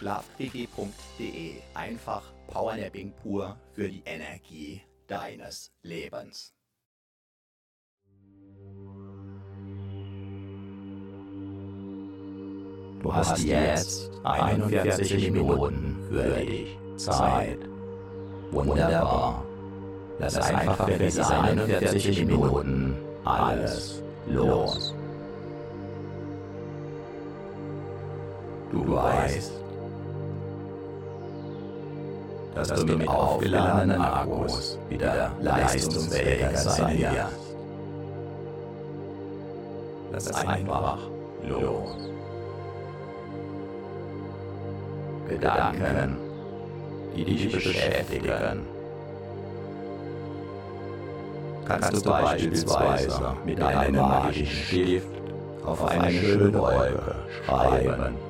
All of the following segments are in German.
Schlafquickie.de. Einfach Powernapping pur für die Energie deines Lebens. Du hast jetzt 41 Minuten für dich Zeit. Wunderbar. Lass einfach für diese 41 Minuten alles los. Du weißt, dass du mit aufgeladenen Akkus wieder leistungsfähiger sein wirst. Lass einfach los. Gedanken, die dich beschäftigen. Kannst du beispielsweise mit einem magischen Stift auf eine schöne Wolke schreiben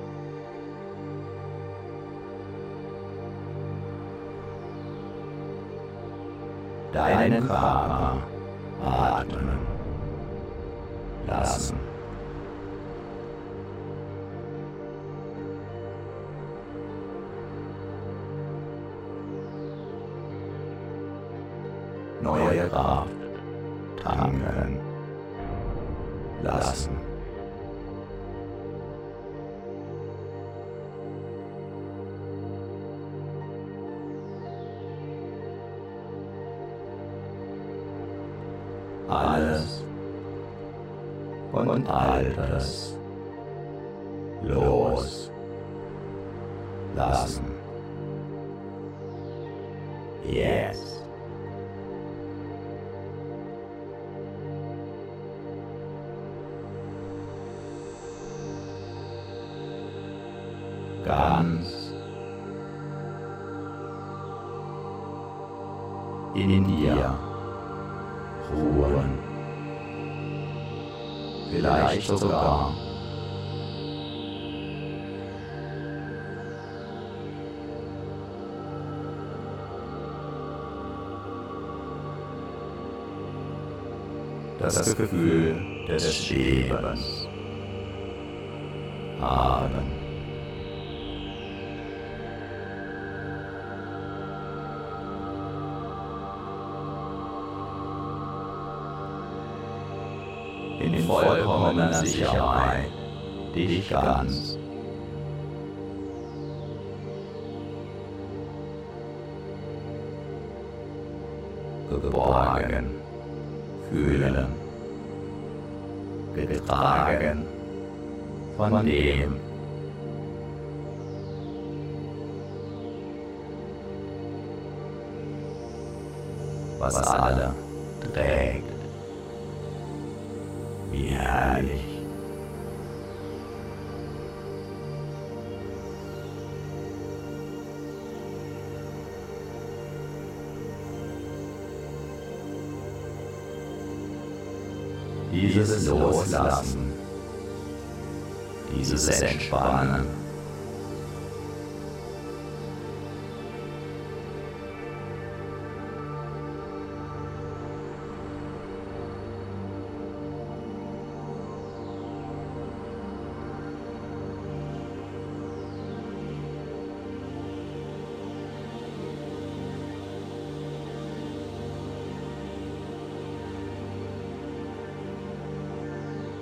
deinen Körper atmen lassen. Neue Kraft sogar das Gefühl des Schwebens haben. Vollkommener Sicherheit. Dich ganz. Geborgen. Fühlen, getragen. Von dem, was alle trägt. Wie herrlich. Dieses Loslassen, dieses Entspannen.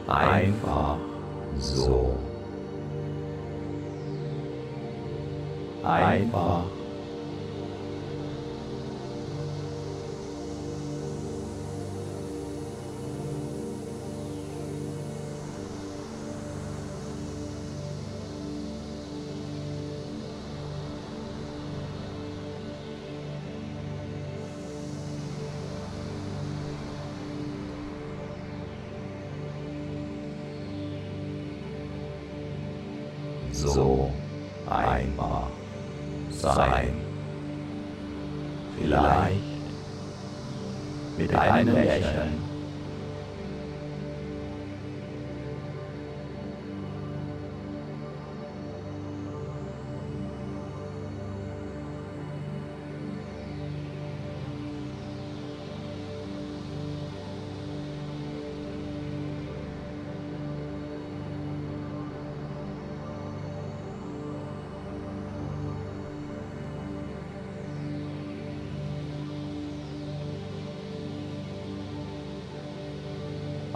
Einfach so. Einfach. Mit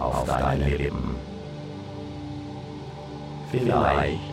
auf deine Lippen. Vielleicht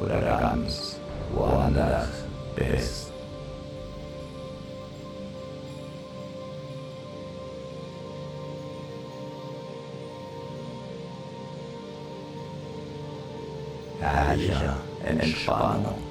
Oder ganz woanders bist. Herrliche Entspannung.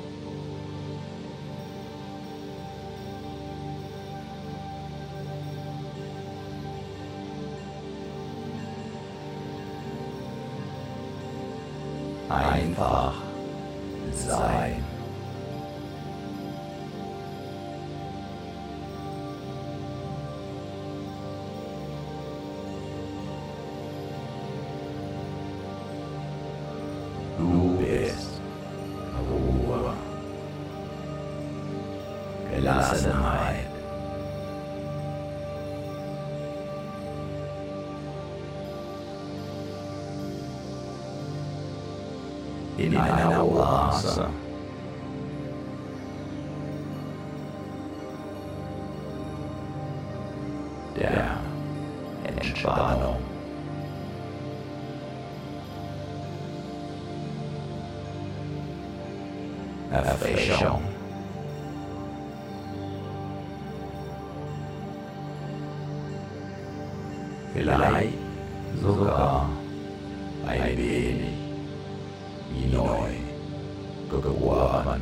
Vielleicht sogar ein wenig wie neu geboren.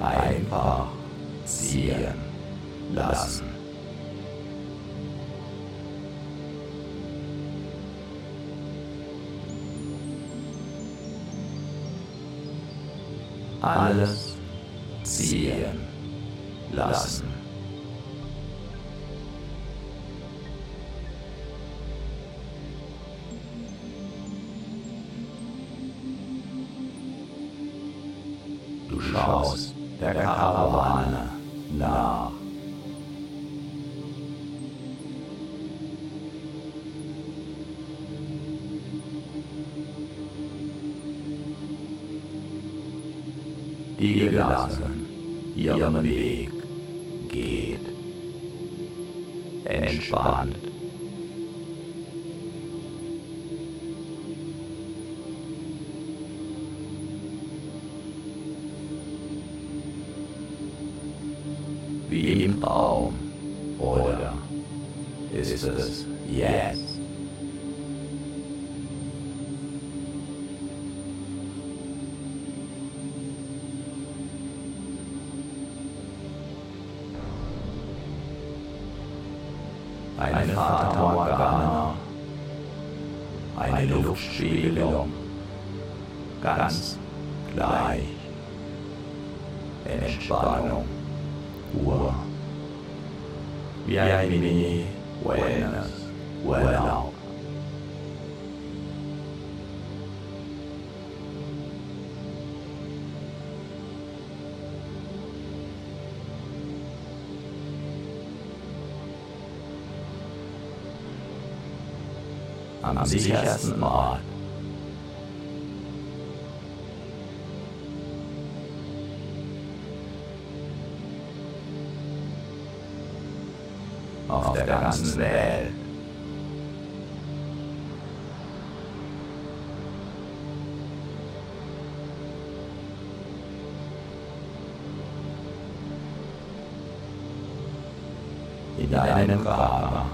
Einfach ziehen lassen. Alles ziehen lassen. es jetzt. Eine Fata Morgana, eine Luftspiegelung, ganz gleich. Entspannung, Ruhe, wie ein Mini. Mini-Wellness, Urlaub. am sichersten Ort. Auf der ganzen Welt. In deinem Körper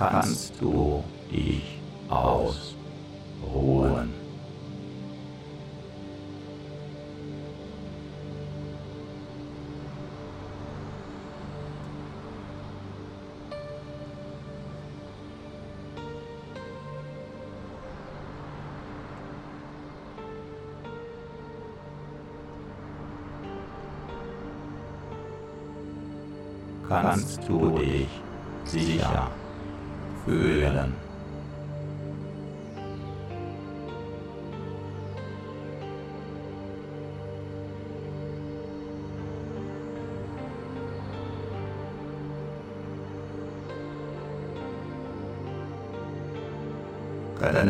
Kannst du dich ausruhen? kannst du dich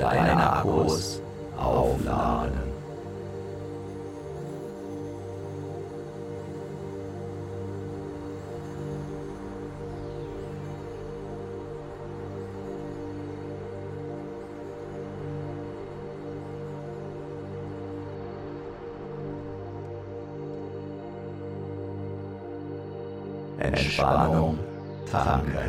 Deine Akkus aufladen. Entspannung tanken.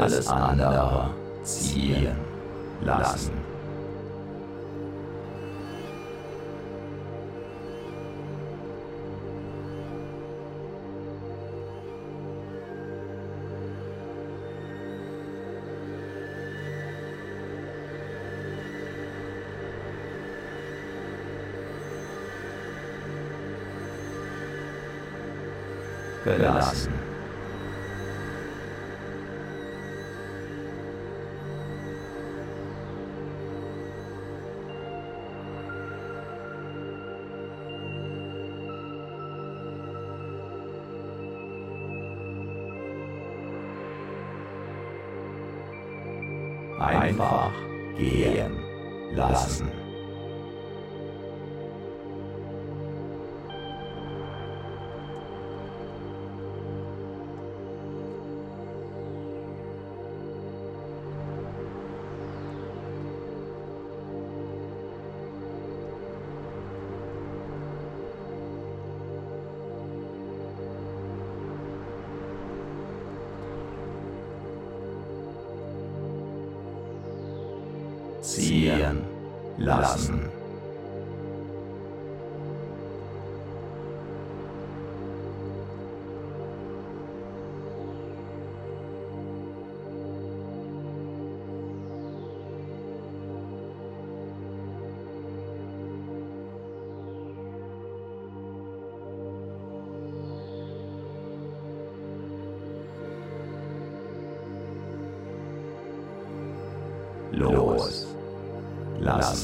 Alles andere ziehen lassen. Gelassen. Lassen. los lassen.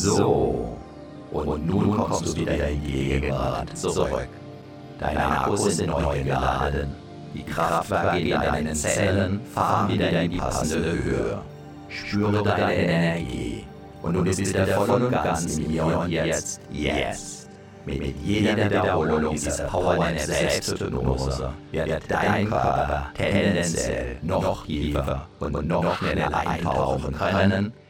So. Und nun kommst du wieder in die Gegenwart zurück. Deine Akkus sind neu geladen. Die Kraftwerke in deinen Zellen fahren wieder in die passende Höhe. Spüre deine Energie. Und du bist wieder voll und ganz im Hier und Jetzt. Yes. Mit jeder Wiederholung dieser Powernap Selbsthypnose wird dein Körper tendenziell noch tiefer und noch schneller eintauchen können